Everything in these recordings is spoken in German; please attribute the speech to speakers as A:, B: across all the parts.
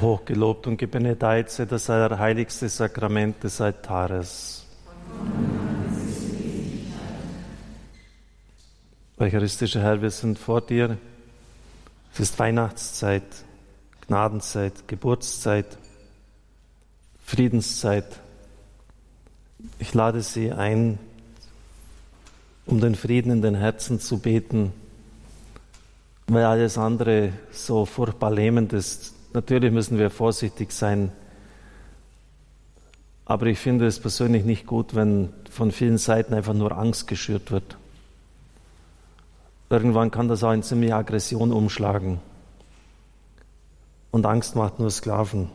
A: Hochgelobt und gebenedeit sei das heiligste Sakrament des Altares. Eucharistischer Herr, wir sind vor dir. Es ist Weihnachtszeit, Gnadenzeit, Geburtszeit, Friedenszeit. Ich lade Sie ein, um den Frieden in den Herzen zu beten, weil alles andere so furchtbar lähmend ist. Natürlich müssen wir vorsichtig sein, aber ich finde es persönlich nicht gut, wenn von vielen Seiten einfach nur Angst geschürt wird. Irgendwann kann das auch in ziemliche Aggression umschlagen. Und Angst macht nur Sklaven.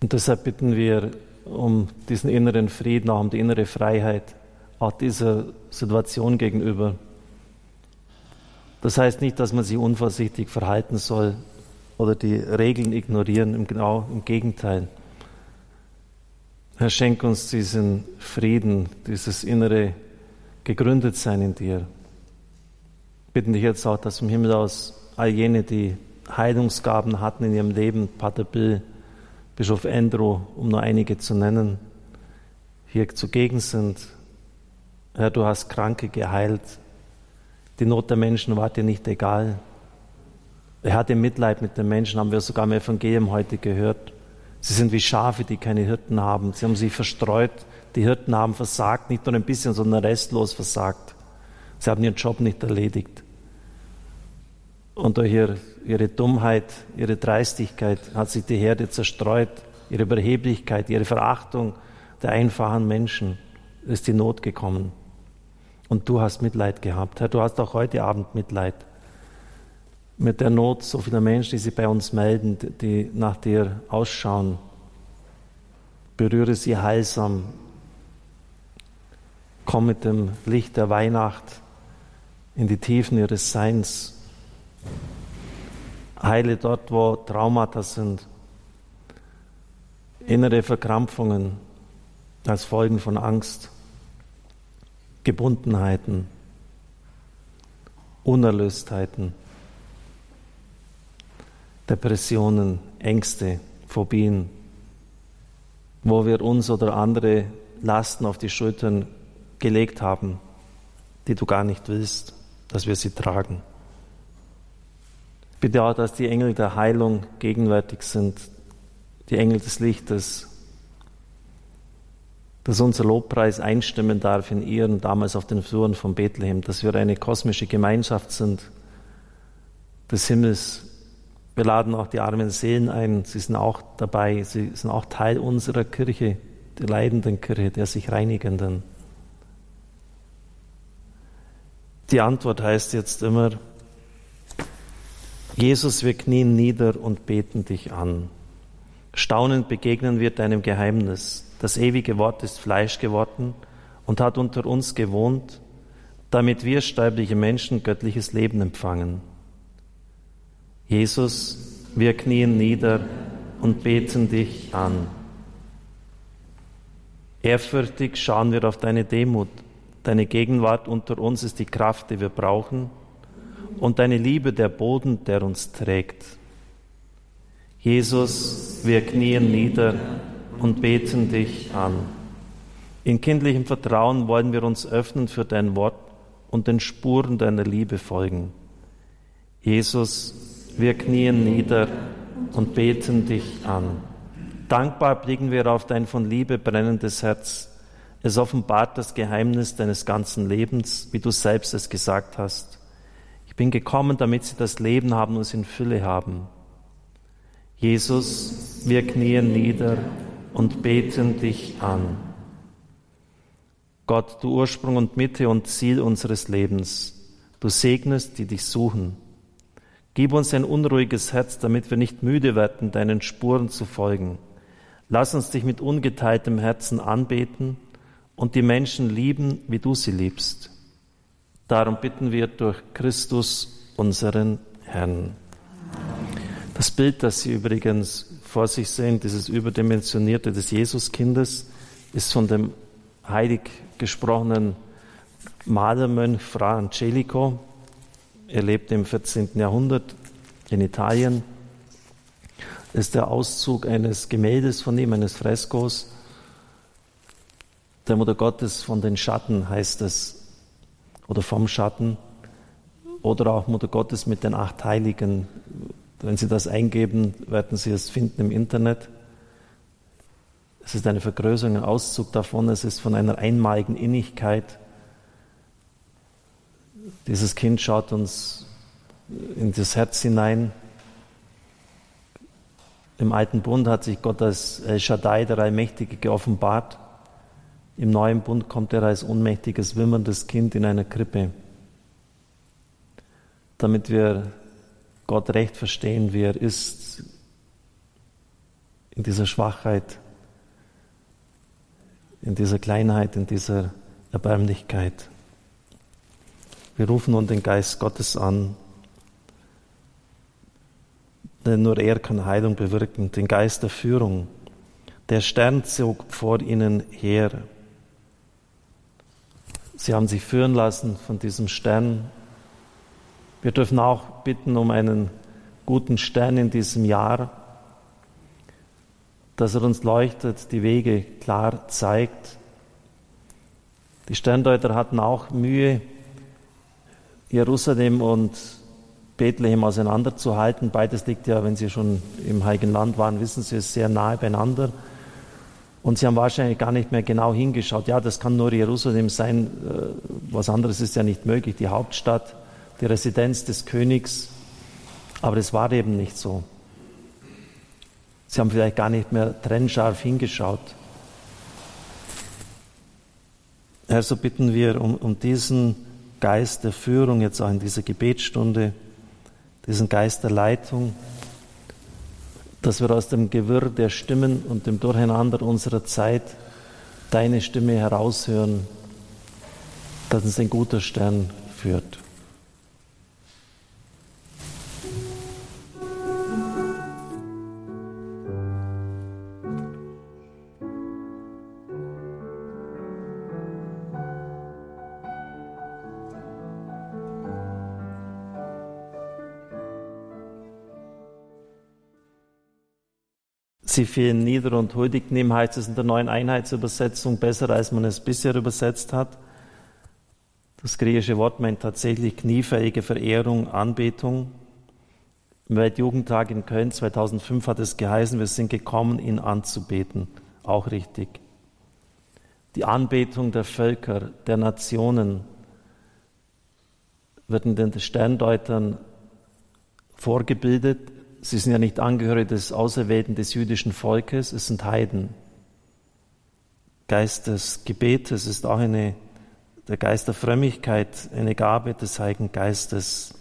A: Und deshalb bitten wir um diesen inneren Frieden, auch um die innere Freiheit, auch dieser Situation gegenüber. Das heißt nicht, dass man sich unvorsichtig verhalten soll oder die Regeln ignorieren, genau im Gegenteil. Herr, schenk uns diesen Frieden, dieses innere Gegründetsein in dir. Bitten dich jetzt auch, dass im Himmel aus all jene, die Heilungsgaben hatten in ihrem Leben, Pater Bill, Bischof Andrew, um nur einige zu nennen, hier zugegen sind. Herr, du hast Kranke geheilt. Die Not der Menschen war dir nicht egal. Er hatte Mitleid mit den Menschen, haben wir sogar im Evangelium heute gehört. Sie sind wie Schafe, die keine Hirten haben. Sie haben sich verstreut. Die Hirten haben versagt, nicht nur ein bisschen, sondern restlos versagt. Sie haben ihren Job nicht erledigt. Und durch ihre Dummheit, ihre Dreistigkeit hat sich die Herde zerstreut, ihre Überheblichkeit, ihre Verachtung der einfachen Menschen ist die Not gekommen. Und du hast Mitleid gehabt. Herr, du hast auch heute Abend Mitleid mit der Not so vieler Menschen, die sich bei uns melden, die nach dir ausschauen. Berühre sie heilsam. Komm mit dem Licht der Weihnacht in die Tiefen ihres Seins. Heile dort, wo Traumata sind, innere Verkrampfungen als Folgen von Angst, Gebundenheiten, Unerlöstheiten. Depressionen, Ängste, Phobien, wo wir uns oder andere Lasten auf die Schultern gelegt haben, die du gar nicht willst, dass wir sie tragen. Bitte auch, dass die Engel der Heilung gegenwärtig sind, die Engel des Lichtes, dass unser Lobpreis einstimmen darf in ihren damals auf den Fluren von Bethlehem, dass wir eine kosmische Gemeinschaft sind des Himmels, wir laden auch die armen Seelen ein. Sie sind auch dabei. Sie sind auch Teil unserer Kirche, der leidenden Kirche, der sich reinigenden. Die Antwort heißt jetzt immer, Jesus, wir knien nieder und beten dich an. Staunend begegnen wir deinem Geheimnis. Das ewige Wort ist Fleisch geworden und hat unter uns gewohnt, damit wir sterbliche Menschen göttliches Leben empfangen. Jesus, wir knien nieder und beten dich an. Ehrfürchtig schauen wir auf deine Demut. Deine Gegenwart unter uns ist die Kraft, die wir brauchen und deine Liebe der Boden, der uns trägt. Jesus, wir knien nieder und beten dich an. In kindlichem Vertrauen wollen wir uns öffnen für dein Wort und den Spuren deiner Liebe folgen. Jesus, wir knien nieder und beten dich an. Dankbar blicken wir auf dein von Liebe brennendes Herz. Es offenbart das Geheimnis deines ganzen Lebens, wie du selbst es gesagt hast. Ich bin gekommen, damit sie das Leben haben und es in Fülle haben. Jesus, wir knien nieder und beten dich an. Gott, du Ursprung und Mitte und Ziel unseres Lebens, du segnest, die dich suchen. Gib uns ein unruhiges Herz, damit wir nicht müde werden, deinen Spuren zu folgen. Lass uns dich mit ungeteiltem Herzen anbeten und die Menschen lieben, wie du sie liebst. Darum bitten wir durch Christus, unseren Herrn. Das Bild, das Sie übrigens vor sich sehen, dieses überdimensionierte des Jesuskindes, ist von dem heilig gesprochenen Malermönch Fra Angelico, er lebte im 14. Jahrhundert in Italien. ist der Auszug eines Gemäldes von ihm, eines Freskos. Der Mutter Gottes von den Schatten heißt es, oder vom Schatten, oder auch Mutter Gottes mit den acht Heiligen. Wenn Sie das eingeben, werden Sie es finden im Internet. Es ist eine Vergrößerung, ein Auszug davon. Es ist von einer einmaligen Innigkeit. Dieses Kind schaut uns in das Herz hinein. Im alten Bund hat sich Gott als El Shaddai, der Allmächtige, geoffenbart. Im neuen Bund kommt er als unmächtiges, wimmerndes Kind in einer Krippe, damit wir Gott recht verstehen, wie er ist, in dieser Schwachheit, in dieser Kleinheit, in dieser Erbärmlichkeit. Wir rufen nun den Geist Gottes an, denn nur er kann Heilung bewirken, den Geist der Führung. Der Stern zog vor ihnen her. Sie haben sich führen lassen von diesem Stern. Wir dürfen auch bitten um einen guten Stern in diesem Jahr, dass er uns leuchtet, die Wege klar zeigt. Die Sterndeuter hatten auch Mühe, Jerusalem und Bethlehem auseinanderzuhalten. Beides liegt ja, wenn Sie schon im Heiligen Land waren, wissen Sie, es sehr nahe beieinander. Und sie haben wahrscheinlich gar nicht mehr genau hingeschaut. Ja, das kann nur Jerusalem sein. Äh, was anderes ist ja nicht möglich. Die Hauptstadt, die Residenz des Königs. Aber es war eben nicht so. Sie haben vielleicht gar nicht mehr trennscharf hingeschaut. Herr, so bitten wir um, um diesen Geist der Führung jetzt auch in dieser Gebetsstunde, diesen Geist der Leitung dass wir aus dem Gewirr der Stimmen und dem Durcheinander unserer Zeit deine Stimme heraushören, dass uns ein guter Stern führt. Sie fielen nieder und huldigten ihm, heißt es in der neuen Einheitsübersetzung, besser als man es bisher übersetzt hat. Das griechische Wort meint tatsächlich kniefähige Verehrung, Anbetung. Im Weltjugendtag in Köln 2005 hat es geheißen, wir sind gekommen, ihn anzubeten. Auch richtig. Die Anbetung der Völker, der Nationen wird in den Sterndeutern vorgebildet sie sind ja nicht Angehörige des Auserwählten des jüdischen Volkes, es sind Heiden. Geist des Gebetes ist auch eine, der Geist der Frömmigkeit, eine Gabe des Heiligen Geistes.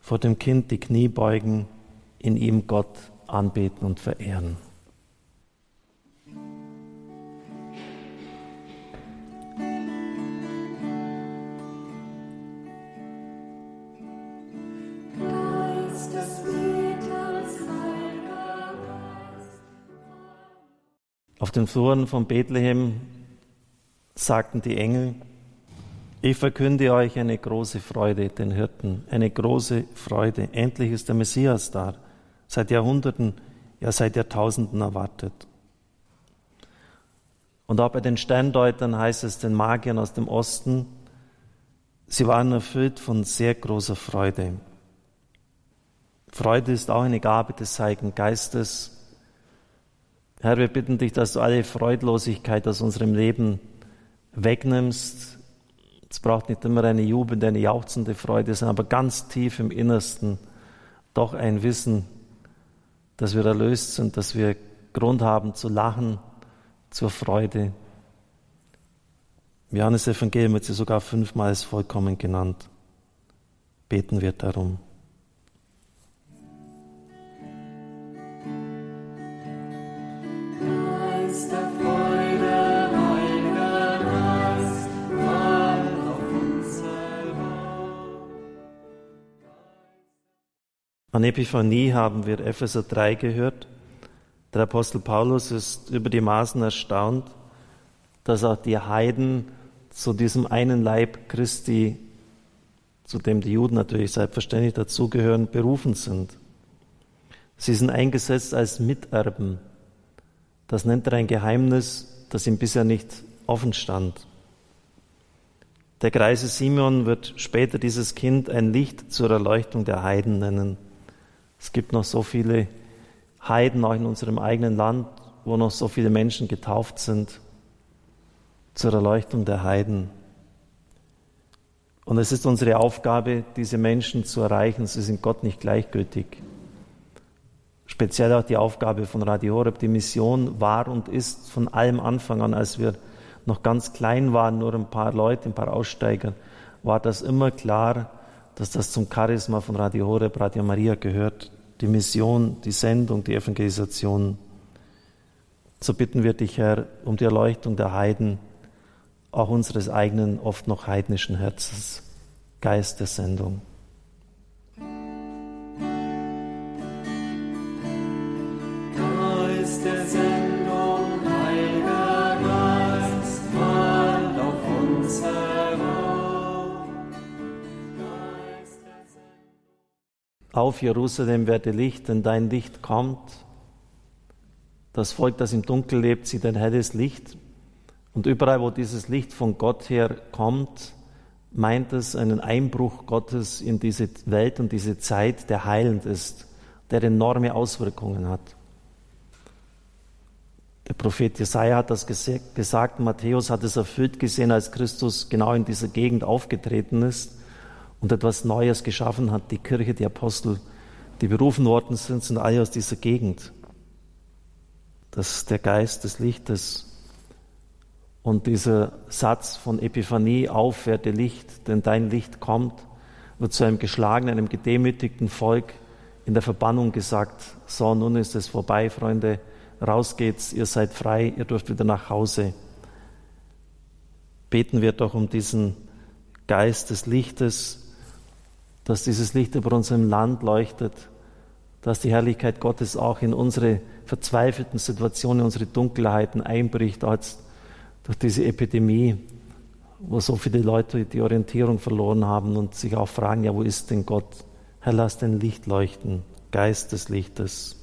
A: Vor dem Kind die Knie beugen, in ihm Gott anbeten und verehren. Auf den Fluren von Bethlehem sagten die Engel, ich verkünde euch eine große Freude, den Hirten, eine große Freude. Endlich ist der Messias da, seit Jahrhunderten, ja seit Jahrtausenden erwartet. Und auch bei den Sterndeutern heißt es den Magiern aus dem Osten, sie waren erfüllt von sehr großer Freude. Freude ist auch eine Gabe des Heiligen Geistes, Herr, wir bitten dich, dass du alle Freudlosigkeit aus unserem Leben wegnimmst. Es braucht nicht immer eine jubelnde, eine jauchzende Freude, sondern aber ganz tief im Innersten doch ein Wissen, dass wir erlöst sind, dass wir Grund haben zu lachen, zur Freude. Im Johannes Evangelium wird sie sogar fünfmal als vollkommen genannt. Beten wir darum. An Epiphanie haben wir Epheser 3 gehört. Der Apostel Paulus ist über die Maßen erstaunt, dass auch die Heiden zu diesem einen Leib Christi, zu dem die Juden natürlich selbstverständlich dazugehören, berufen sind. Sie sind eingesetzt als Miterben. Das nennt er ein Geheimnis, das ihm bisher nicht offen stand. Der Greise Simeon wird später dieses Kind ein Licht zur Erleuchtung der Heiden nennen. Es gibt noch so viele Heiden auch in unserem eigenen Land, wo noch so viele Menschen getauft sind zur Erleuchtung der Heiden. Und es ist unsere Aufgabe, diese Menschen zu erreichen. Sie sind Gott nicht gleichgültig. Speziell auch die Aufgabe von Radio Horeb. Die Mission war und ist von allem Anfang an, als wir noch ganz klein waren, nur ein paar Leute, ein paar Aussteiger, war das immer klar, dass das zum Charisma von Radio Horeb, Radio Maria gehört. Die Mission, die Sendung, die Evangelisation. So bitten wir dich, Herr, um die Erleuchtung der Heiden, auch unseres eigenen, oft noch heidnischen Herzens. Geist der Sendung.
B: Auf
A: Jerusalem werde Licht, denn dein Licht kommt. Das Volk, das im Dunkel lebt, sieht ein helles Licht. Und überall, wo dieses Licht von Gott her kommt, meint es einen Einbruch Gottes in diese Welt und diese Zeit, der heilend ist, der enorme Auswirkungen hat. Der Prophet Jesaja hat das gesagt, Matthäus hat es erfüllt gesehen, als Christus genau in dieser Gegend aufgetreten ist und etwas Neues geschaffen hat. Die Kirche, die Apostel, die berufen worden sind, sind alle aus dieser Gegend. Das ist der Geist des Lichtes. Und dieser Satz von Epiphanie, aufwärte Licht, denn dein Licht kommt, wird zu einem geschlagenen, einem gedemütigten Volk in der Verbannung gesagt, so, nun ist es vorbei, Freunde, raus geht's, ihr seid frei, ihr dürft wieder nach Hause. Beten wir doch um diesen Geist des Lichtes, dass dieses Licht über unserem Land leuchtet, dass die Herrlichkeit Gottes auch in unsere verzweifelten Situationen, unsere Dunkelheiten einbricht, als durch diese Epidemie, wo so viele Leute die Orientierung verloren haben und sich auch fragen, ja, wo ist denn Gott? Herr, lass dein Licht leuchten, Geist des Lichtes.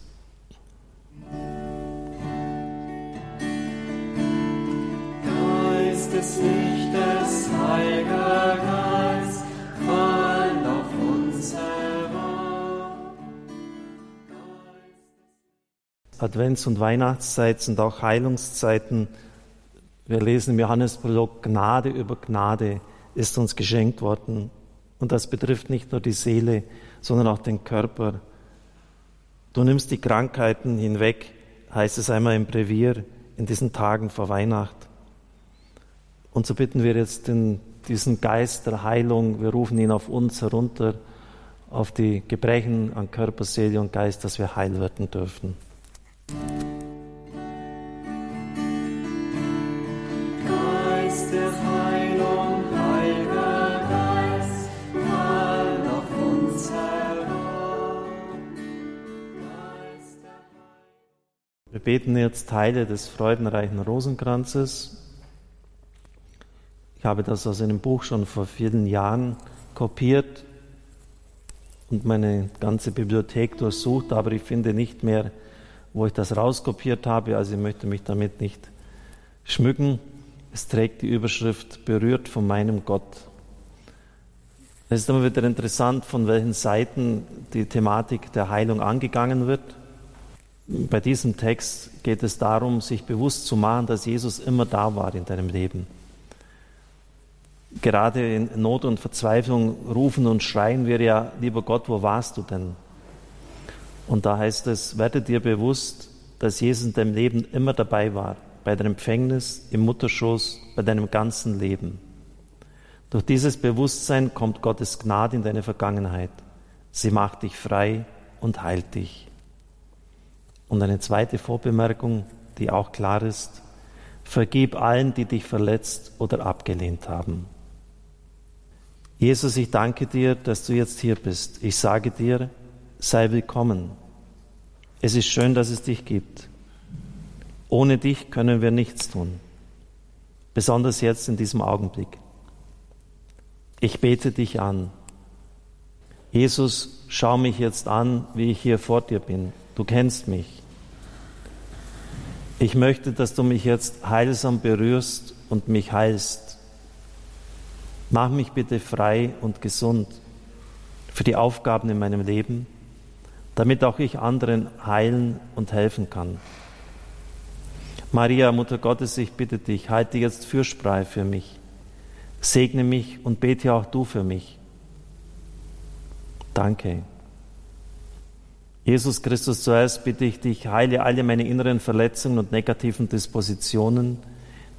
B: Geist des Lichtes, Heiliger
A: Advents- und Weihnachtszeit sind auch Heilungszeiten. Wir lesen im Johannesprolog, Gnade über Gnade ist uns geschenkt worden. Und das betrifft nicht nur die Seele, sondern auch den Körper. Du nimmst die Krankheiten hinweg, heißt es einmal im Brevier, in diesen Tagen vor Weihnacht. Und so bitten wir jetzt den, diesen Geist der Heilung, wir rufen ihn auf uns herunter, auf die Gebrechen an Körper, Seele und Geist, dass wir heil werden dürfen.
B: Geist der Heilung, auf uns herab.
A: Wir beten jetzt Teile des freudenreichen Rosenkranzes. Ich habe das aus einem Buch schon vor vielen Jahren kopiert und meine ganze Bibliothek durchsucht, aber ich finde nicht mehr, wo ich das rauskopiert habe, also ich möchte mich damit nicht schmücken. Es trägt die Überschrift Berührt von meinem Gott. Es ist immer wieder interessant, von welchen Seiten die Thematik der Heilung angegangen wird. Bei diesem Text geht es darum, sich bewusst zu machen, dass Jesus immer da war in deinem Leben. Gerade in Not und Verzweiflung rufen und schreien wir ja, lieber Gott, wo warst du denn? Und da heißt es, werde dir bewusst, dass Jesus in deinem Leben immer dabei war, bei deinem Empfängnis, im Mutterschoß, bei deinem ganzen Leben. Durch dieses Bewusstsein kommt Gottes Gnade in deine Vergangenheit. Sie macht dich frei und heilt dich. Und eine zweite Vorbemerkung, die auch klar ist, vergib allen, die dich verletzt oder abgelehnt haben. Jesus, ich danke dir, dass du jetzt hier bist. Ich sage dir, sei willkommen. Es ist schön, dass es dich gibt. Ohne dich können wir nichts tun, besonders jetzt in diesem Augenblick. Ich bete dich an. Jesus, schau mich jetzt an, wie ich hier vor dir bin. Du kennst mich. Ich möchte, dass du mich jetzt heilsam berührst und mich heilst. Mach mich bitte frei und gesund für die Aufgaben in meinem Leben, damit auch ich anderen heilen und helfen kann. Maria, Mutter Gottes, ich bitte dich, halte jetzt Fürsprache für mich. Segne mich und bete auch du für mich. Danke. Jesus Christus, zuerst bitte ich dich, heile alle meine inneren Verletzungen und negativen Dispositionen,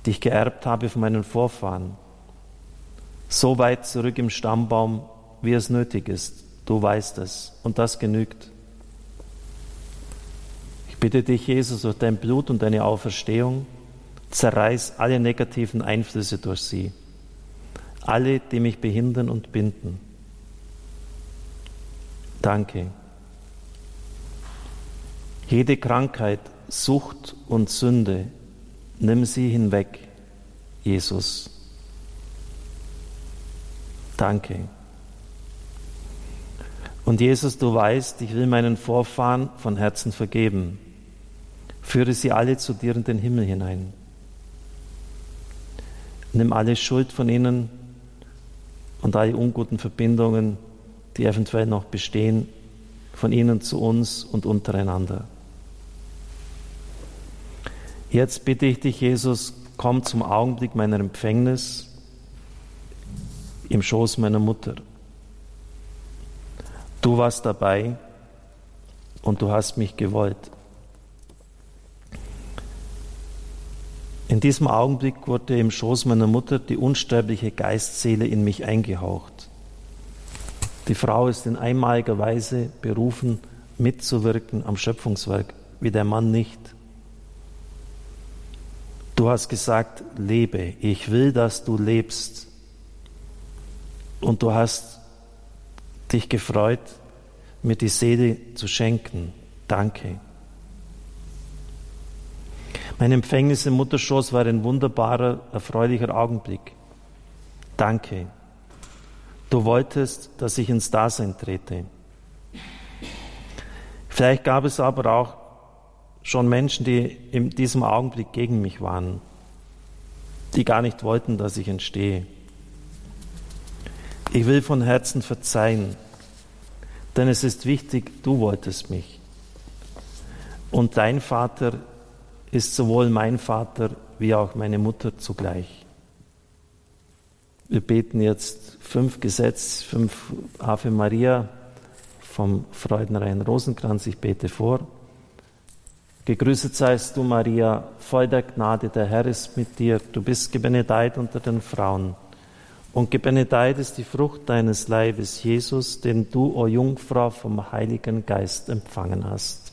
A: die ich geerbt habe von meinen Vorfahren. So weit zurück im Stammbaum, wie es nötig ist. Du weißt es und das genügt. Bitte dich, Jesus, durch dein Blut und deine Auferstehung, zerreiß alle negativen Einflüsse durch sie, alle, die mich behindern und binden. Danke. Jede Krankheit, Sucht und Sünde, nimm sie hinweg, Jesus. Danke. Und Jesus, du weißt, ich will meinen Vorfahren von Herzen vergeben. Führe sie alle zu dir in den Himmel hinein. Nimm alle Schuld von ihnen und alle unguten Verbindungen, die eventuell noch bestehen, von ihnen zu uns und untereinander. Jetzt bitte ich dich, Jesus, komm zum Augenblick meiner Empfängnis im Schoß meiner Mutter. Du warst dabei und du hast mich gewollt. In diesem Augenblick wurde im Schoß meiner Mutter die unsterbliche Geistseele in mich eingehaucht. Die Frau ist in einmaliger Weise berufen, mitzuwirken am Schöpfungswerk, wie der Mann nicht. Du hast gesagt, lebe, ich will, dass du lebst. Und du hast dich gefreut, mir die Seele zu schenken. Danke. Mein Empfängnis im Mutterschoß war ein wunderbarer, erfreulicher Augenblick. Danke. Du wolltest, dass ich ins Dasein trete. Vielleicht gab es aber auch schon Menschen, die in diesem Augenblick gegen mich waren, die gar nicht wollten, dass ich entstehe. Ich will von Herzen verzeihen, denn es ist wichtig, du wolltest mich. Und dein Vater ist sowohl mein Vater wie auch meine Mutter zugleich. Wir beten jetzt fünf Gesetz, fünf Ave Maria vom Freudenrein Rosenkranz. Ich bete vor. Gegrüßet seist du, Maria, voll der Gnade, der Herr ist mit dir. Du bist gebenedeit unter den Frauen. Und gebenedeit ist die Frucht deines Leibes, Jesus, den du, o Jungfrau, vom Heiligen Geist empfangen hast.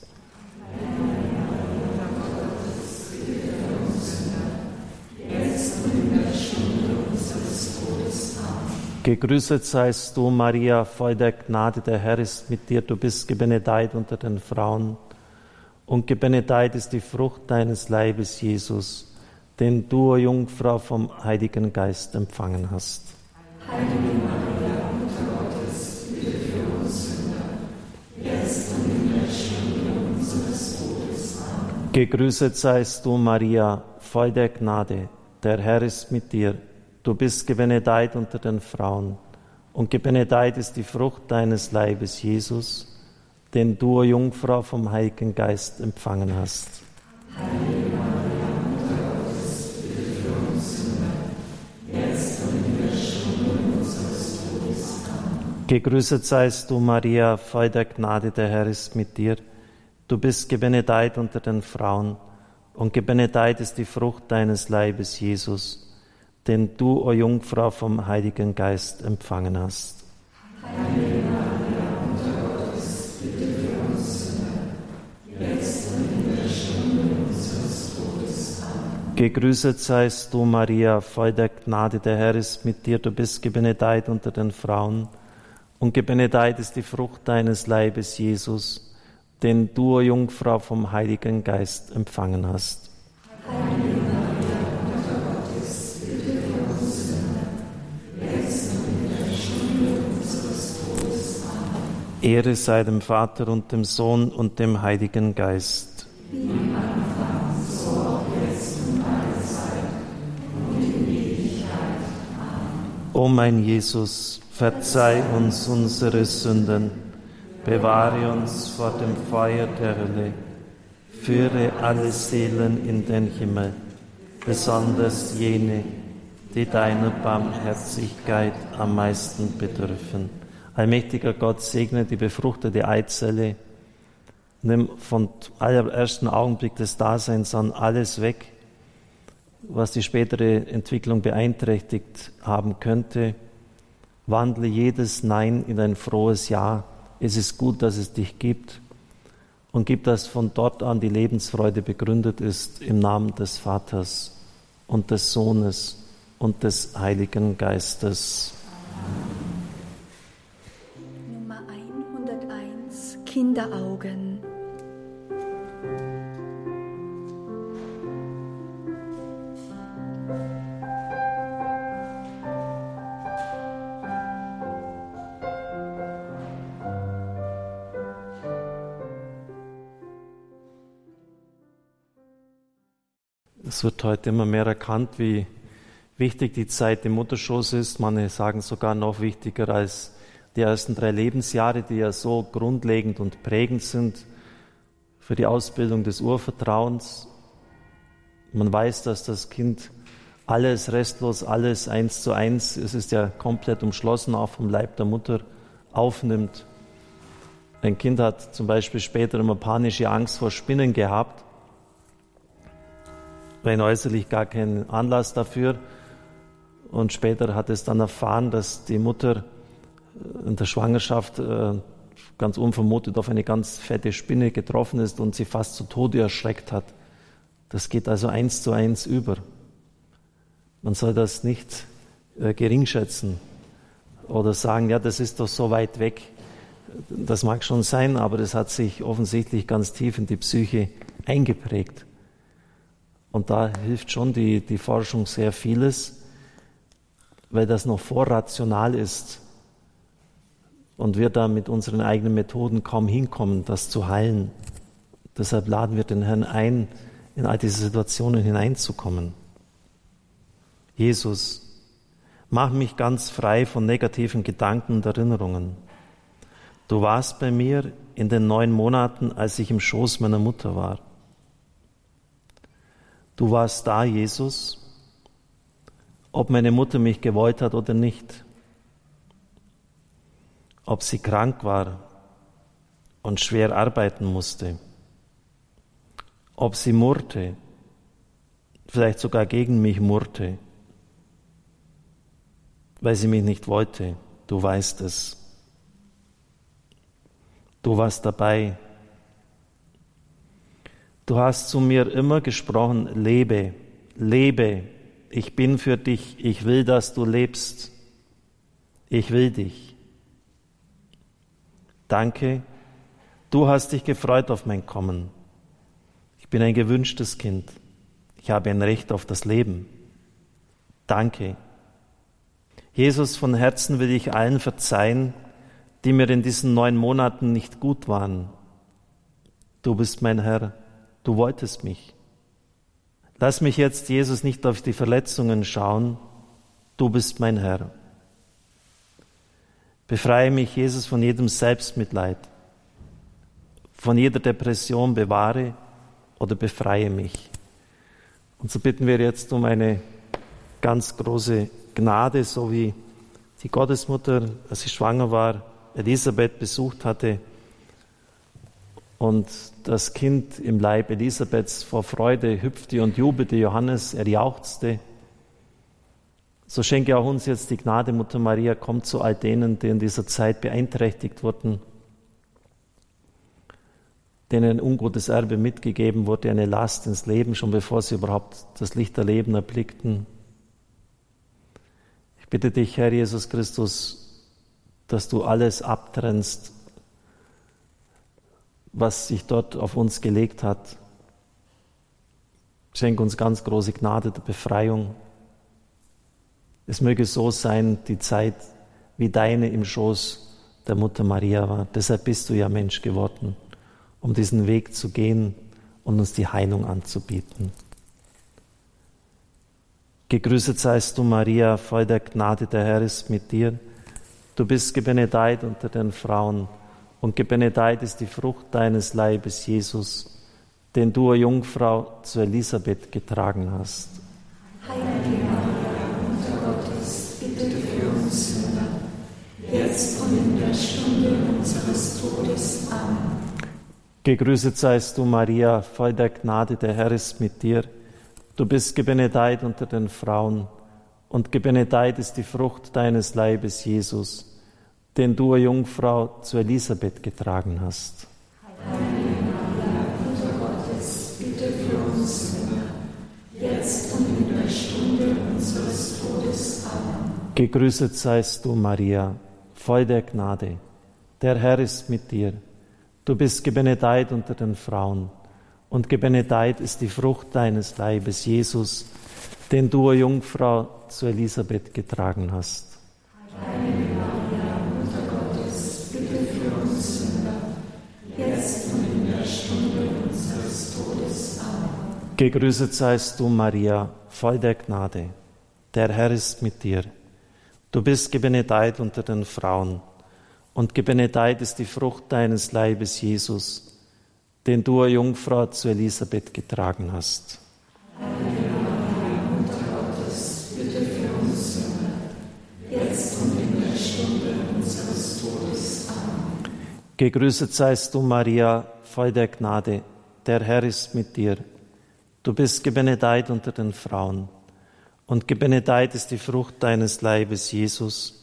A: Gegrüßet seist du, Maria, voll der Gnade, der Herr ist mit dir. Du bist gebenedeit unter den Frauen und gebenedeit ist die Frucht deines Leibes, Jesus, den du, o Jungfrau, vom Heiligen Geist empfangen hast. Heilige Maria, Mutter Gottes, bitte für uns Sünder, jetzt und in der Stunde unseres Todes. Amen. Gegrüßet seist du, Maria, voll der Gnade, der Herr ist mit dir. Du bist gebenedeit unter den Frauen, und gebenedeit ist die Frucht deines Leibes, Jesus, den du, Jungfrau, vom Heiligen Geist empfangen hast. Heilige Mutter Gottes, bitte für uns Sünder, jetzt und in der Stunde unseres Todes. Amen. Gegrüßet seist du, Maria, voll der Gnade, der Herr ist mit dir. Du bist gebenedeit unter den Frauen, und gebenedeit ist die Frucht deines Leibes, Jesus, den du, o Jungfrau, vom Heiligen Geist empfangen hast. Heilige Gegrüßet seist du, Maria, voll der Gnade, der Herr ist mit dir, du bist gebenedeit unter den Frauen, und gebenedeit ist die Frucht deines Leibes, Jesus, den du, o Jungfrau, vom Heiligen Geist empfangen hast. Ehre sei dem Vater und dem Sohn und dem Heiligen Geist. O mein Jesus, verzeih uns unsere Sünden, bewahre uns vor dem Feuer der Hölle, führe alle Seelen in den Himmel, besonders jene, die deiner Barmherzigkeit am meisten bedürfen. Allmächtiger Gott, segne die befruchtete Eizelle, nimm von allerersten Augenblick des Daseins an alles weg, was die spätere Entwicklung beeinträchtigt haben könnte. Wandle jedes Nein in ein frohes Ja. Es ist gut, dass es dich gibt. Und gib, dass von dort an die Lebensfreude begründet ist im Namen des Vaters und des Sohnes und des Heiligen Geistes.
C: Nummer Kinderaugen.
A: Es wird heute immer mehr erkannt, wie wichtig die Zeit im Mutterschoß ist. Manche sagen sogar noch wichtiger als die ersten drei Lebensjahre, die ja so grundlegend und prägend sind für die Ausbildung des Urvertrauens. Man weiß, dass das Kind alles restlos, alles eins zu eins, es ist ja komplett umschlossen, auch vom Leib der Mutter, aufnimmt. Ein Kind hat zum Beispiel später immer panische Angst vor Spinnen gehabt, rein äußerlich gar keinen Anlass dafür. Und später hat es dann erfahren, dass die Mutter in der Schwangerschaft äh, ganz unvermutet auf eine ganz fette Spinne getroffen ist und sie fast zu Tode erschreckt hat. Das geht also eins zu eins über. Man soll das nicht äh, geringschätzen oder sagen, ja, das ist doch so weit weg. Das mag schon sein, aber das hat sich offensichtlich ganz tief in die Psyche eingeprägt. Und da hilft schon die, die Forschung sehr vieles, weil das noch vorrational ist und wir da mit unseren eigenen Methoden kaum hinkommen, das zu heilen. Deshalb laden wir den Herrn ein, in all diese Situationen hineinzukommen. Jesus, mach mich ganz frei von negativen Gedanken und Erinnerungen. Du warst bei mir in den neun Monaten, als ich im Schoß meiner Mutter war. Du warst da, Jesus, ob meine Mutter mich gewollt hat oder nicht, ob sie krank war und schwer arbeiten musste, ob sie murrte, vielleicht sogar gegen mich murrte, weil sie mich nicht wollte, du weißt es. Du warst dabei. Du hast zu mir immer gesprochen, lebe, lebe, ich bin für dich, ich will, dass du lebst, ich will dich. Danke, du hast dich gefreut auf mein Kommen. Ich bin ein gewünschtes Kind, ich habe ein Recht auf das Leben. Danke. Jesus, von Herzen will ich allen verzeihen, die mir in diesen neun Monaten nicht gut waren. Du bist mein Herr, du wolltest mich. Lass mich jetzt, Jesus, nicht auf die Verletzungen schauen. Du bist mein Herr. Befreie mich, Jesus, von jedem Selbstmitleid, von jeder Depression bewahre oder befreie mich. Und so bitten wir jetzt um eine ganz große Gnade, so wie die Gottesmutter, als sie schwanger war, Elisabeth besucht hatte und das Kind im Leib Elisabeths vor Freude hüpfte und jubelte, Johannes, er jauchzte. So schenke auch uns jetzt die Gnade, Mutter Maria, kommt zu all denen, die in dieser Zeit beeinträchtigt wurden, denen ein ungutes Erbe mitgegeben wurde, eine Last ins Leben, schon bevor sie überhaupt das Licht der Leben erblickten. Ich bitte dich, Herr Jesus Christus, dass du alles abtrennst, was sich dort auf uns gelegt hat. Schenk uns ganz große Gnade der Befreiung. Es möge so sein, die Zeit wie deine im Schoß der Mutter Maria war. Deshalb bist du ja Mensch geworden, um diesen Weg zu gehen und uns die Heilung anzubieten. Gegrüßet seist du, Maria, voll der Gnade, der Herr ist mit dir. Du bist gebenedeit unter den Frauen und gebenedeit ist die Frucht deines Leibes, Jesus, den du, o Jungfrau, zu Elisabeth getragen hast.
C: Heilige Maria, Mutter Gottes, bitte für uns Sünder, jetzt und in der Stunde unseres Todes. Amen.
A: Gegrüßet seist du, Maria, voll der Gnade, der Herr ist mit dir. Du bist gebenedeit unter den Frauen und gebenedeit ist die Frucht deines Leibes, Jesus, den du, Jungfrau, zu Elisabeth getragen hast.
C: Bitte für uns Sünder, jetzt und in der Stunde unseres Todes. Amen.
A: Gegrüßet seist du, Maria, voll der Gnade. Der Herr ist mit dir. Du bist gebenedeit unter den Frauen und gebenedeit ist die Frucht deines Leibes, Jesus, den du, o Jungfrau, zu Elisabeth getragen hast.
C: Bitte für uns Sünder, jetzt und in der Stunde unseres Todes. Amen.
A: Gegrüßet seist du, Maria, voll der Gnade. Der Herr ist mit dir. Du bist gebenedeit unter den Frauen und gebenedeit ist die Frucht deines Leibes, Jesus, den du, Jungfrau, zu Elisabeth getragen hast.
C: Bitte für uns Sünder, jetzt und in der Stunde unseres Todes. Amen.
A: Gegrüßet seist du, Maria, voll der Gnade. Der Herr ist mit dir. Du bist gebenedeit unter den Frauen und gebenedeit ist die Frucht deines Leibes, Jesus,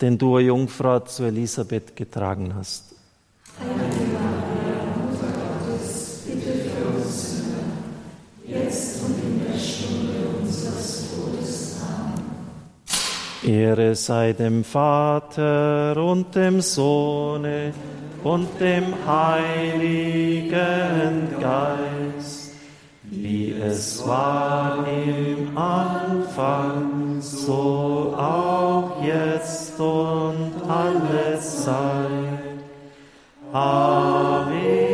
A: den du, o Jungfrau, zu Elisabeth getragen hast.
C: Bitte für uns Sünder, jetzt und in der Stunde unseres Todes. Amen.
A: Ehre sei dem Vater und dem Sohne und dem Heiligen Geist, wie es war im Anfang, so auch jetzt und alle Zeit. Amen.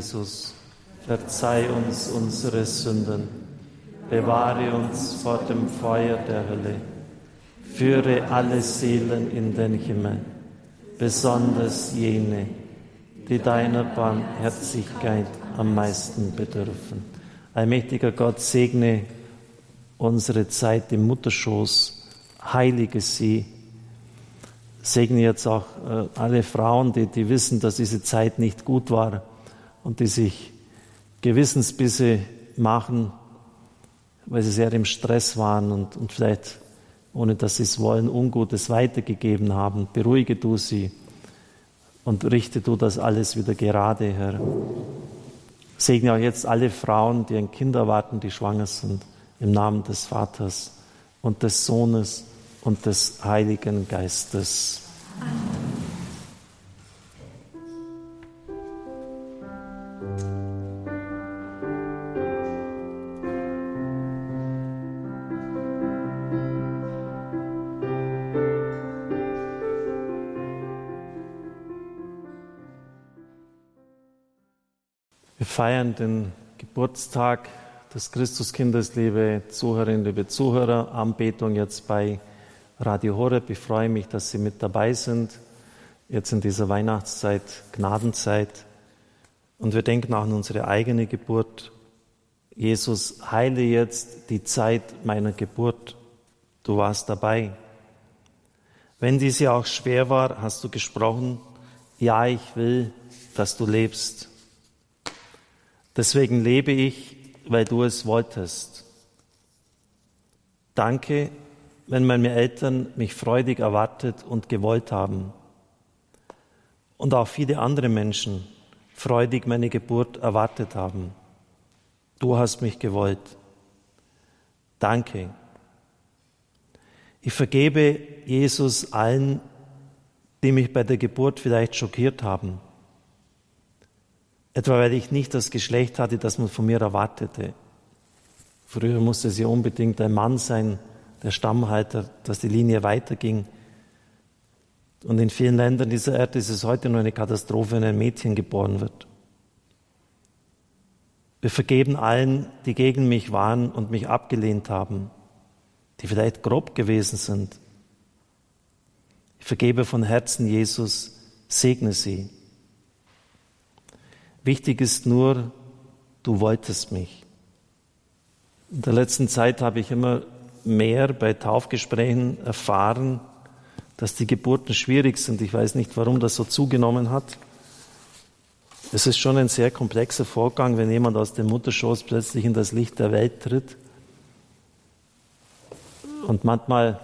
A: Jesus, verzeih uns unsere Sünden, bewahre uns vor dem Feuer der Hölle, führe alle Seelen in den Himmel, besonders jene, die deiner Barmherzigkeit am meisten bedürfen. Allmächtiger Gott, segne unsere Zeit im Mutterschoß, heilige sie. Segne jetzt auch äh, alle Frauen, die, die wissen, dass diese Zeit nicht gut war und die sich Gewissensbisse machen, weil sie sehr im Stress waren und, und vielleicht, ohne dass sie es wollen, Ungutes weitergegeben haben. Beruhige du sie und richte du das alles wieder gerade, Herr. Segne auch jetzt alle Frauen, die ein Kind erwarten, die schwanger sind, im Namen des Vaters und des Sohnes und des Heiligen Geistes. Wir feiern den Geburtstag des Christuskindes, liebe Zuhörerinnen, liebe Zuhörer, Anbetung jetzt bei Radio Horeb. Ich freue mich, dass Sie mit dabei sind, jetzt in dieser Weihnachtszeit, Gnadenzeit. Und wir denken auch an unsere eigene Geburt. Jesus, heile jetzt die Zeit meiner Geburt. Du warst dabei. Wenn diese auch schwer war, hast du gesprochen, ja, ich will, dass du lebst. Deswegen lebe ich, weil du es wolltest. Danke, wenn meine Eltern mich freudig erwartet und gewollt haben. Und auch viele andere Menschen freudig meine Geburt erwartet haben. Du hast mich gewollt. Danke. Ich vergebe Jesus allen, die mich bei der Geburt vielleicht schockiert haben. Etwa weil ich nicht das Geschlecht hatte, das man von mir erwartete. Früher musste ja unbedingt ein Mann sein, der Stammhalter, dass die Linie weiterging. Und in vielen Ländern dieser Erde ist es heute nur eine Katastrophe, wenn ein Mädchen geboren wird. Wir vergeben allen, die gegen mich waren und mich abgelehnt haben, die vielleicht grob gewesen sind. Ich vergebe von Herzen Jesus, segne sie. Wichtig ist nur, du wolltest mich. In der letzten Zeit habe ich immer mehr bei Taufgesprächen erfahren, dass die Geburten schwierig sind. Ich weiß nicht, warum das so zugenommen hat. Es ist schon ein sehr komplexer Vorgang, wenn jemand aus dem Mutterschoß plötzlich in das Licht der Welt tritt. Und manchmal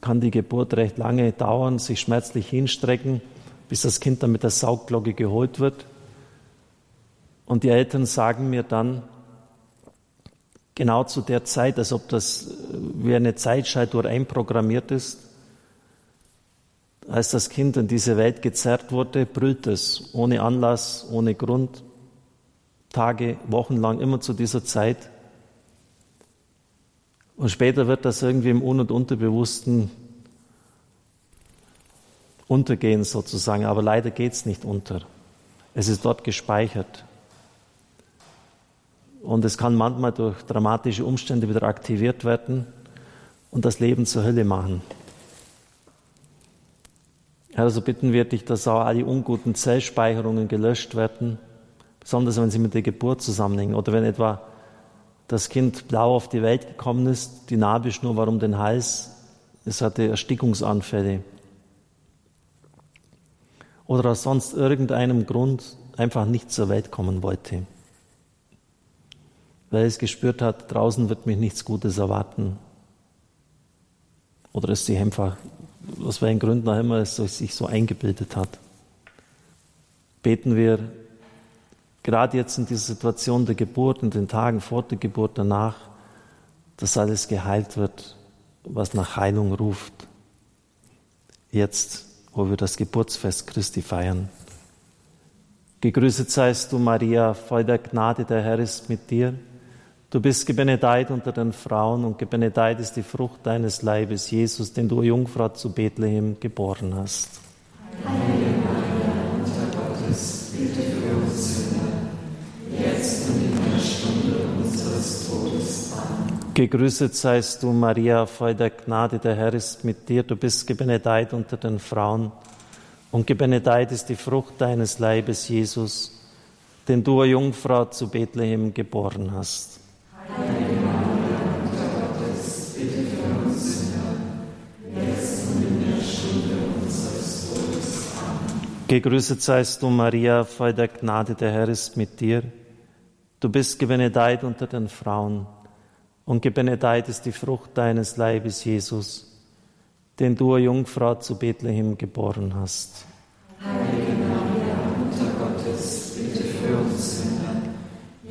A: kann die Geburt recht lange dauern, sich schmerzlich hinstrecken, bis das Kind dann mit der Saugglocke geholt wird. Und die Eltern sagen mir dann, genau zu der Zeit, als ob das wie eine Zeitschaltuhr einprogrammiert ist, als das Kind in diese Welt gezerrt wurde, brüllt es ohne Anlass, ohne Grund, Tage, Wochen lang, immer zu dieser Zeit. Und später wird das irgendwie im Un- und Unterbewussten untergehen sozusagen, aber leider geht es nicht unter. Es ist dort gespeichert. Und es kann manchmal durch dramatische Umstände wieder aktiviert werden und das Leben zur Hölle machen. Also bitten wir dich, dass auch alle unguten Zellspeicherungen gelöscht werden, besonders wenn sie mit der Geburt zusammenhängen oder wenn etwa das Kind blau auf die Welt gekommen ist, die Nabelschnur war um den Hals, es hatte Erstickungsanfälle oder aus sonst irgendeinem Grund einfach nicht zur Welt kommen wollte, weil es gespürt hat, draußen wird mich nichts Gutes erwarten oder es sich einfach aus welchen Gründen auch immer es sich so eingebildet hat. Beten wir gerade jetzt in dieser Situation der Geburt, in den Tagen vor der Geburt, danach, dass alles geheilt wird, was nach Heilung ruft. Jetzt, wo wir das Geburtsfest Christi feiern. Gegrüßet seist du, Maria, voll der Gnade, der Herr ist mit dir. Du bist gebenedeit unter den Frauen und gebenedeit ist die Frucht deines Leibes, Jesus, den du, Jungfrau, zu Bethlehem geboren hast.
C: Heilige
A: Gegrüßet seist du, Maria, voll der Gnade, der Herr ist mit dir. Du bist gebenedeit unter den Frauen und gebenedeit ist die Frucht deines Leibes, Jesus, den du, Jungfrau, zu Bethlehem geboren hast. Gegrüßet seist du, Maria, voll der Gnade, der Herr ist mit dir. Du bist gebenedeit unter den Frauen und gebenedeit ist die Frucht deines Leibes, Jesus, den du, Jungfrau, zu Bethlehem geboren hast.
C: Heilige Maria, Mutter Gottes, bitte für uns Sünder,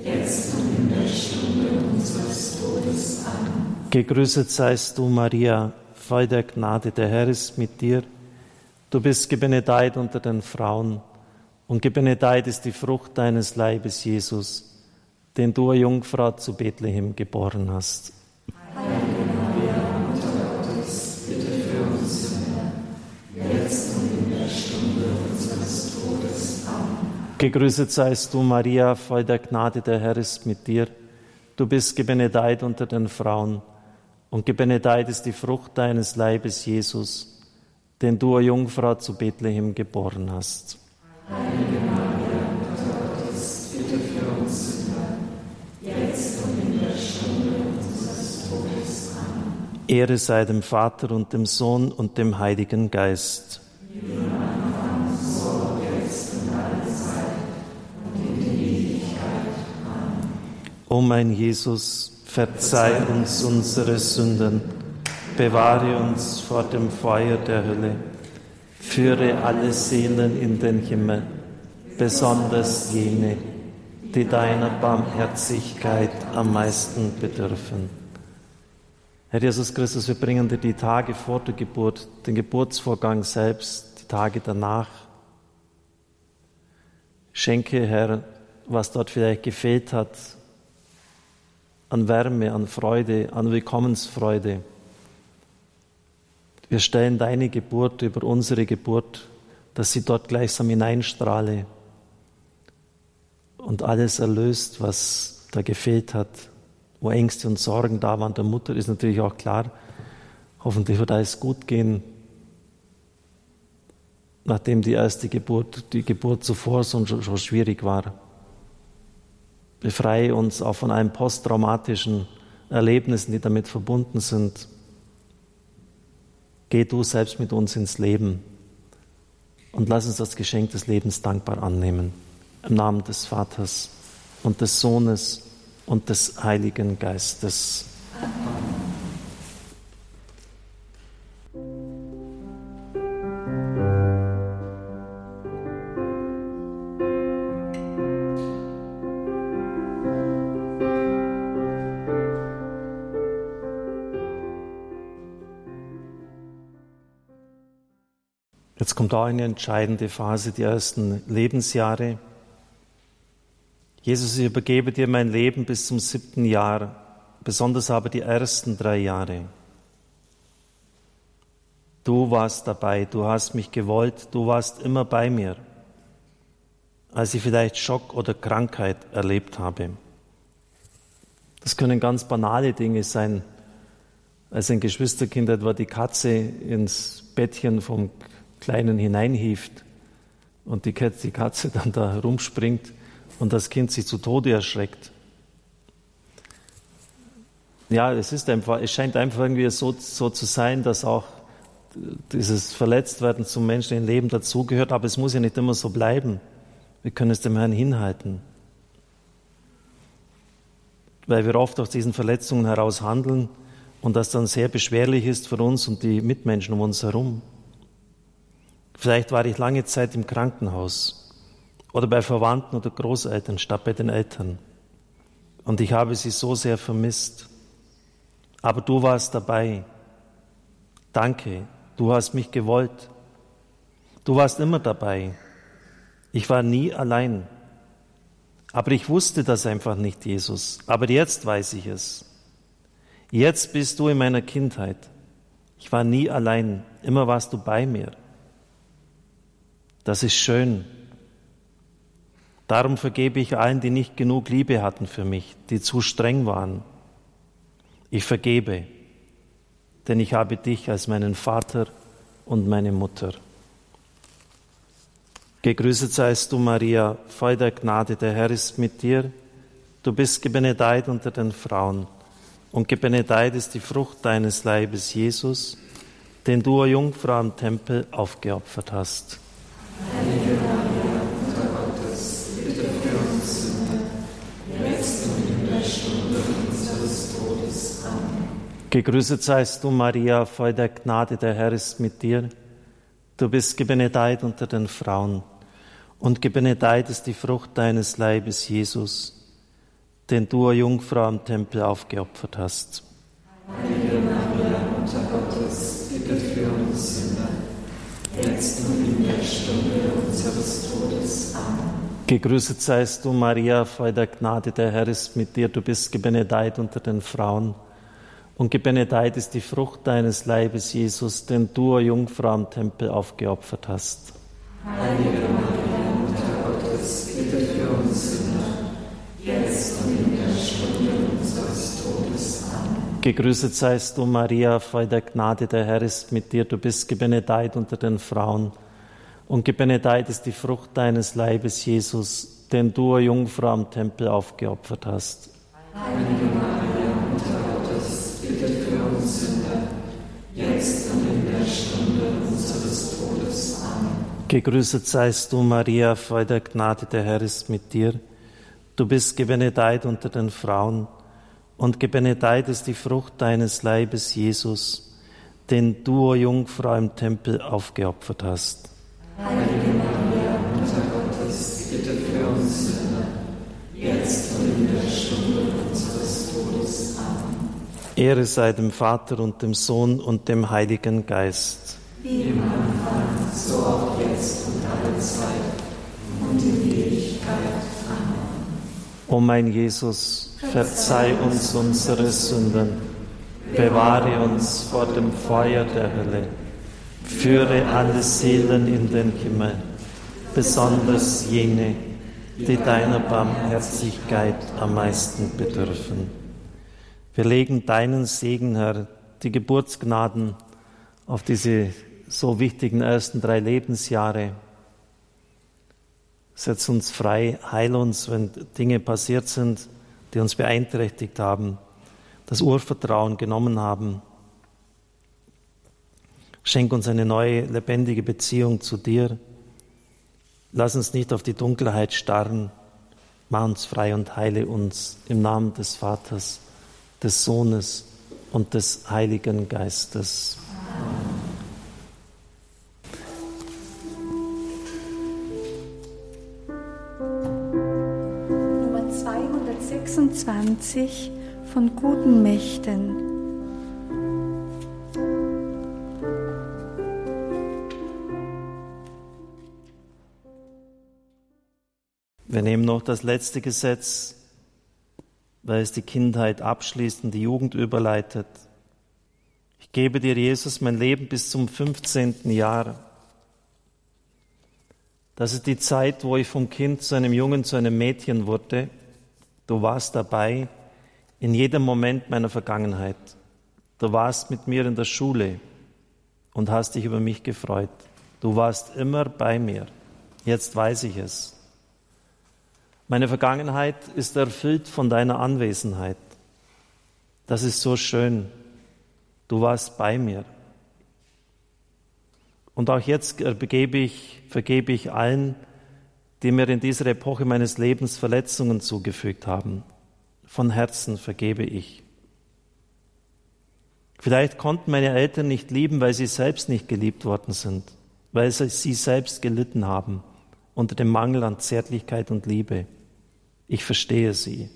C: jetzt und in der Stunde unseres Todes. Amen.
A: Gegrüßet seist du, Maria, voll der Gnade, der Herr ist mit dir. Du bist gebenedeit unter den Frauen und gebenedeit ist die Frucht deines Leibes, Jesus, den du, Jungfrau, zu Bethlehem geboren hast.
C: Heilige Maria, Mutter Gottes, bitte für uns Sünder, jetzt und in der Stunde unseres Todes. Amen.
A: Gegrüßet seist du, Maria, voll der Gnade, der Herr ist mit dir. Du bist gebenedeit unter den Frauen und gebenedeit ist die Frucht deines Leibes, Jesus, den du, Jungfrau, zu Bethlehem geboren hast.
C: Heilige Maria,
A: Ehre sei dem Vater und dem Sohn und dem Heiligen Geist. O mein Jesus, verzeih uns unsere Sünden, bewahre uns vor dem Feuer der Hölle, führe alle Seelen in den Himmel, besonders jene, die deiner Barmherzigkeit am meisten bedürfen. Herr Jesus Christus, wir bringen dir die Tage vor der Geburt, den Geburtsvorgang selbst, die Tage danach. Schenke, Herr, was dort vielleicht gefehlt hat, an Wärme, an Freude, an Willkommensfreude. Wir stellen deine Geburt über unsere Geburt, dass sie dort gleichsam hineinstrahle und alles erlöst, was da gefehlt hat, wo Ängste und Sorgen da waren. Der Mutter ist natürlich auch klar, hoffentlich wird alles gut gehen, nachdem die erste Geburt, die Geburt zuvor so, so schwierig war. Befreie uns auch von allen posttraumatischen Erlebnissen, die damit verbunden sind. Geh du selbst mit uns ins Leben und lass uns das Geschenk des Lebens dankbar annehmen. Im Namen des Vaters und des Sohnes und des Heiligen Geistes. Amen. Jetzt kommt auch eine entscheidende Phase, die ersten Lebensjahre. Jesus, ich übergebe dir mein Leben bis zum siebten Jahr, besonders aber die ersten drei Jahre. Du warst dabei, du hast mich gewollt, du warst immer bei mir, als ich vielleicht Schock oder Krankheit erlebt habe. Das können ganz banale Dinge sein, als ein Geschwisterkind etwa die Katze ins Bettchen vom Kleinen hineinhieft und die Katze dann da herumspringt und das Kind sich zu Tode erschreckt. Ja, es ist einfach, es scheint einfach irgendwie so, so zu sein, dass auch dieses Verletztwerden zum menschlichen Leben dazugehört, aber es muss ja nicht immer so bleiben. Wir können es dem Herrn hinhalten. Weil wir oft aus diesen Verletzungen heraus handeln und das dann sehr beschwerlich ist für uns und die Mitmenschen um uns herum. Vielleicht war ich lange Zeit im Krankenhaus oder bei Verwandten oder Großeltern statt bei den Eltern. Und ich habe sie so sehr vermisst. Aber du warst dabei. Danke, du hast mich gewollt. Du warst immer dabei. Ich war nie allein. Aber ich wusste das einfach nicht, Jesus. Aber jetzt weiß ich es. Jetzt bist du in meiner Kindheit. Ich war nie allein. Immer warst du bei mir. Das ist schön. Darum vergebe ich allen, die nicht genug Liebe hatten für mich, die zu streng waren. Ich vergebe, denn ich habe dich als meinen Vater und meine Mutter. Gegrüßet seist du, Maria, voll der Gnade, der Herr ist mit dir. Du bist gebenedeit unter den Frauen, und gebenedeit ist die Frucht deines Leibes, Jesus, den du, o Jungfrau, am Tempel aufgeopfert hast. Heilige Gegrüßet seist du, Maria, voll der Gnade, der Herr ist mit dir. Du bist gebenedeit unter den Frauen, und gebenedeit ist die Frucht deines Leibes, Jesus, den du, o Jungfrau, am Tempel aufgeopfert hast.
C: Heilige Maria, Mutter Gottes, bitte für uns Sünder, jetzt und in der Stunde unseres Todes. Amen.
A: Gegrüßet seist du, Maria, voll der Gnade, der Herr ist mit dir. Du bist gebenedeit unter den Frauen und gebenedeit ist die Frucht deines Leibes, Jesus, den du, Jungfrau, am Tempel aufgeopfert hast.
C: Heilige Maria, Mutter Gottes, bitte für uns Sünder, jetzt und in der Stunde unseres Todes. Amen.
A: Gegrüßet seist du, Maria, voll der Gnade, der Herr ist mit dir. Du bist gebenedeit unter den Frauen. Und gebenedeit ist die Frucht deines Leibes, Jesus, den du, Jungfrau, am Tempel aufgeopfert hast.
C: Heilige Maria,
A: Gegrüßet seist du, Maria, voll der Gnade, der Herr ist mit dir. Du bist gebenedeit unter den Frauen, und gebenedeit ist die Frucht deines Leibes, Jesus, den du, o Jungfrau, im Tempel aufgeopfert hast.
C: Heilige Maria, Mutter Gottes, bitte für uns Sünder, jetzt und in der Stunde unseres Todes. Amen.
A: Ehre sei dem Vater und dem Sohn und dem Heiligen Geist
C: wie im Anfang, so auch jetzt und alle Zeit und in Ewigkeit. Amen.
A: O mein Jesus, verzeih uns unsere Sünden, bewahre uns vor dem Feuer der Hölle, führe alle Seelen in den Himmel, besonders jene, die deiner Barmherzigkeit am meisten bedürfen. Wir legen deinen Segen, Herr, die Geburtsgnaden auf diese so wichtigen ersten drei Lebensjahre. Setz uns frei, heil uns, wenn Dinge passiert sind, die uns beeinträchtigt haben, das Urvertrauen genommen haben. Schenk uns eine neue, lebendige Beziehung zu dir. Lass uns nicht auf die Dunkelheit starren. Mach uns frei und heile uns im Namen des Vaters des Sohnes und des Heiligen Geistes.
D: Nummer 226 von guten Mächten.
A: Wir nehmen noch das letzte Gesetz weil es die Kindheit abschließt und die Jugend überleitet. Ich gebe dir, Jesus, mein Leben bis zum 15. Jahr. Das ist die Zeit, wo ich vom Kind zu einem Jungen, zu einem Mädchen wurde. Du warst dabei in jedem Moment meiner Vergangenheit. Du warst mit mir in der Schule und hast dich über mich gefreut. Du warst immer bei mir. Jetzt weiß ich es. Meine Vergangenheit ist erfüllt von deiner Anwesenheit. Das ist so schön. Du warst bei mir. Und auch jetzt ich, vergebe ich allen, die mir in dieser Epoche meines Lebens Verletzungen zugefügt haben. Von Herzen vergebe ich. Vielleicht konnten meine Eltern nicht lieben, weil sie selbst nicht geliebt worden sind, weil sie selbst gelitten haben unter dem Mangel an Zärtlichkeit und Liebe. Ich verstehe sie.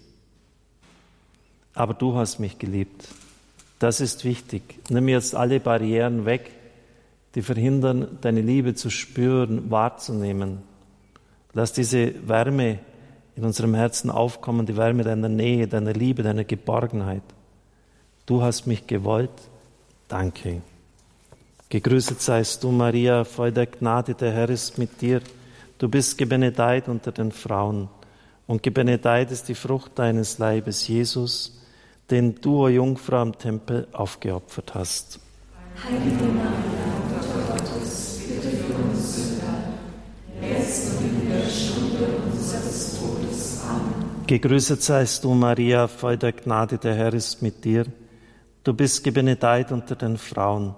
A: Aber du hast mich geliebt. Das ist wichtig. Nimm jetzt alle Barrieren weg, die verhindern, deine Liebe zu spüren, wahrzunehmen. Lass diese Wärme in unserem Herzen aufkommen, die Wärme deiner Nähe, deiner Liebe, deiner Geborgenheit. Du hast mich gewollt. Danke. Gegrüßet seist du, Maria, voll der Gnade, der Herr ist mit dir. Du bist gebenedeit unter den Frauen und gebenedeit ist die Frucht deines Leibes, Jesus, den du, o Jungfrau, am Tempel aufgeopfert hast.
C: Heilige Maria, Mutter Gottes, bitte für uns Sünder, jetzt und in der Stunde unseres Todes. Amen.
A: Gegrüßet seist du, Maria, voll der Gnade, der Herr ist mit dir. Du bist gebenedeit unter den Frauen,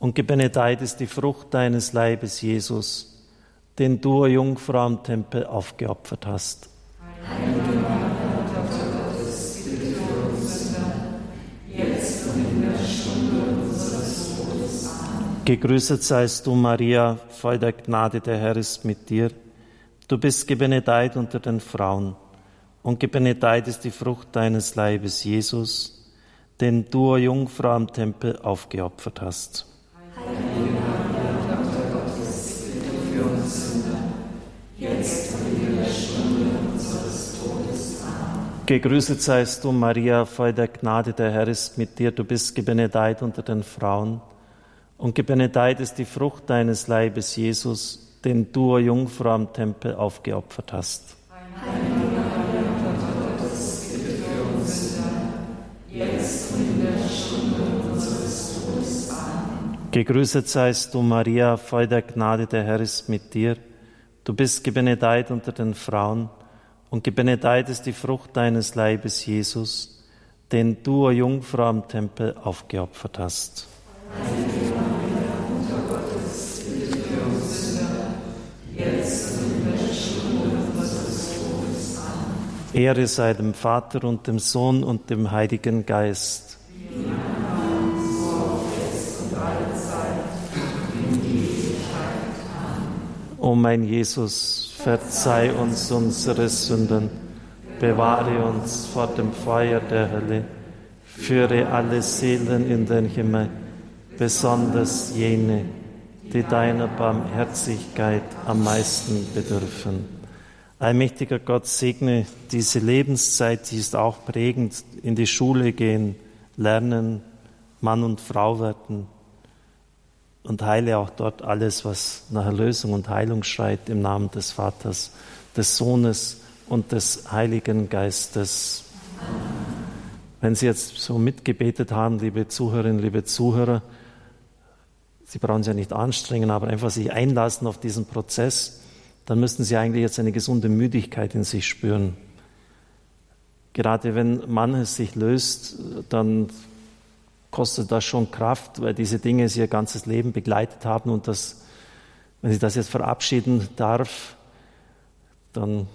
A: und gebenedeit ist die Frucht deines Leibes, Jesus, den du, o Jungfrau, am Tempel aufgeopfert hast. Gegrüßet seist du, Maria, voll der Gnade, der Herr ist mit dir. Du bist gebenedeit unter den Frauen, und gebenedeit ist die Frucht deines Leibes, Jesus, den du, Jungfrau, am Tempel aufgeopfert hast.
C: Amen.
A: Gegrüßet seist du, Maria, voll der Gnade, der Herr ist mit dir. Du bist gebenedeit unter den Frauen, und gebenedeit ist die Frucht deines Leibes, Jesus, den du, Jungfrau, am Tempel aufgeopfert hast.
C: Heilige Maria, Mutter Gottes, bitte für uns Sünder, jetzt und in der Stunde unseres Todes. Amen.
A: Gegrüßet seist du, Maria, voll der Gnade, der Herr ist mit dir. Du bist gebenedeit unter den Frauen, und gebenedeit ist die Frucht deines Leibes, Jesus, den du, o Jungfrau, am Tempel aufgeopfert hast.
C: Heilige Maria, Mutter Gottes, bitte für uns Sünder, jetzt und in der Stunde unseres Todes. Amen.
A: Ehre sei dem Vater und dem Sohn und dem Heiligen Geist. O mein Jesus, verzeih uns unsere Sünden, bewahre uns vor dem Feuer der Hölle, Führe alle Seelen in den Himmel, besonders jene, die deiner Barmherzigkeit am meisten bedürfen. Allmächtiger Gott, segne diese Lebenszeit, die ist auch prägend, in die Schule gehen, lernen, Mann und Frau werden und heile auch dort alles, was nach Erlösung und Heilung schreit, im Namen des Vaters, des Sohnes und des Heiligen Geistes. Wenn Sie jetzt so mitgebetet haben, liebe Zuhörerinnen, liebe Zuhörer, Sie brauchen sich ja nicht anstrengen, aber einfach sich einlassen auf diesen Prozess, dann müssten Sie eigentlich jetzt eine gesunde Müdigkeit in sich spüren. Gerade wenn manches sich löst, dann kostet das schon Kraft, weil diese Dinge Sie Ihr ganzes Leben begleitet haben und das, wenn Sie das jetzt verabschieden darf, dann,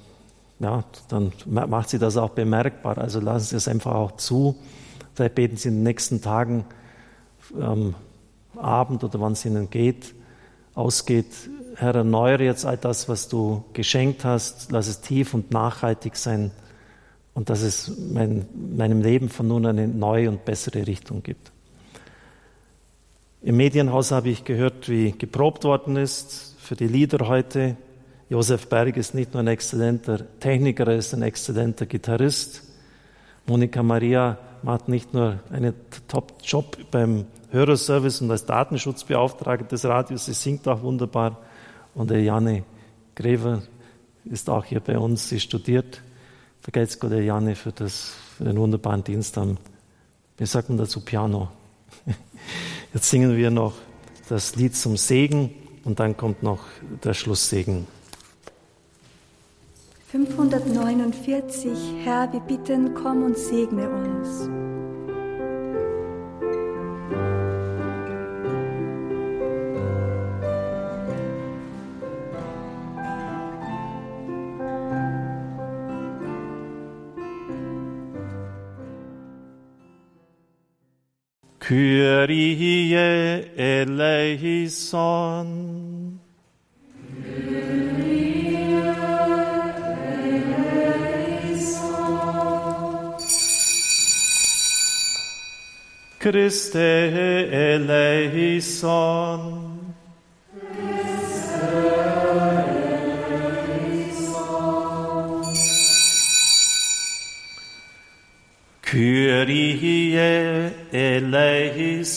A: ja, dann macht Sie das auch bemerkbar. Also lassen Sie es einfach auch zu. Vielleicht beten Sie in den nächsten Tagen ähm, Abend oder wann es ihnen geht, ausgeht. Herr, erneuere jetzt all das, was du geschenkt hast. Lass es tief und nachhaltig sein und dass es mein, meinem Leben von nun eine neue und bessere Richtung gibt. Im Medienhaus habe ich gehört, wie geprobt worden ist für die Lieder heute. Josef Berg ist nicht nur ein exzellenter Techniker, er ist ein exzellenter Gitarrist. Monika Maria macht nicht nur einen Top-Job beim Hörerservice und als Datenschutzbeauftragte des Radios. Sie singt auch wunderbar. Und der Janne Grever ist auch hier bei uns. Sie studiert. Vergelt's Gott, Janne, für, das, für den wunderbaren Dienst am, wie sagt man dazu, Piano. Jetzt singen wir noch das Lied zum Segen und dann kommt noch der Schlusssegen.
D: 549 Herr, wir bitten, komm und segne uns.
A: Kyrie eleison. Christe eleison. Kyrie eleison.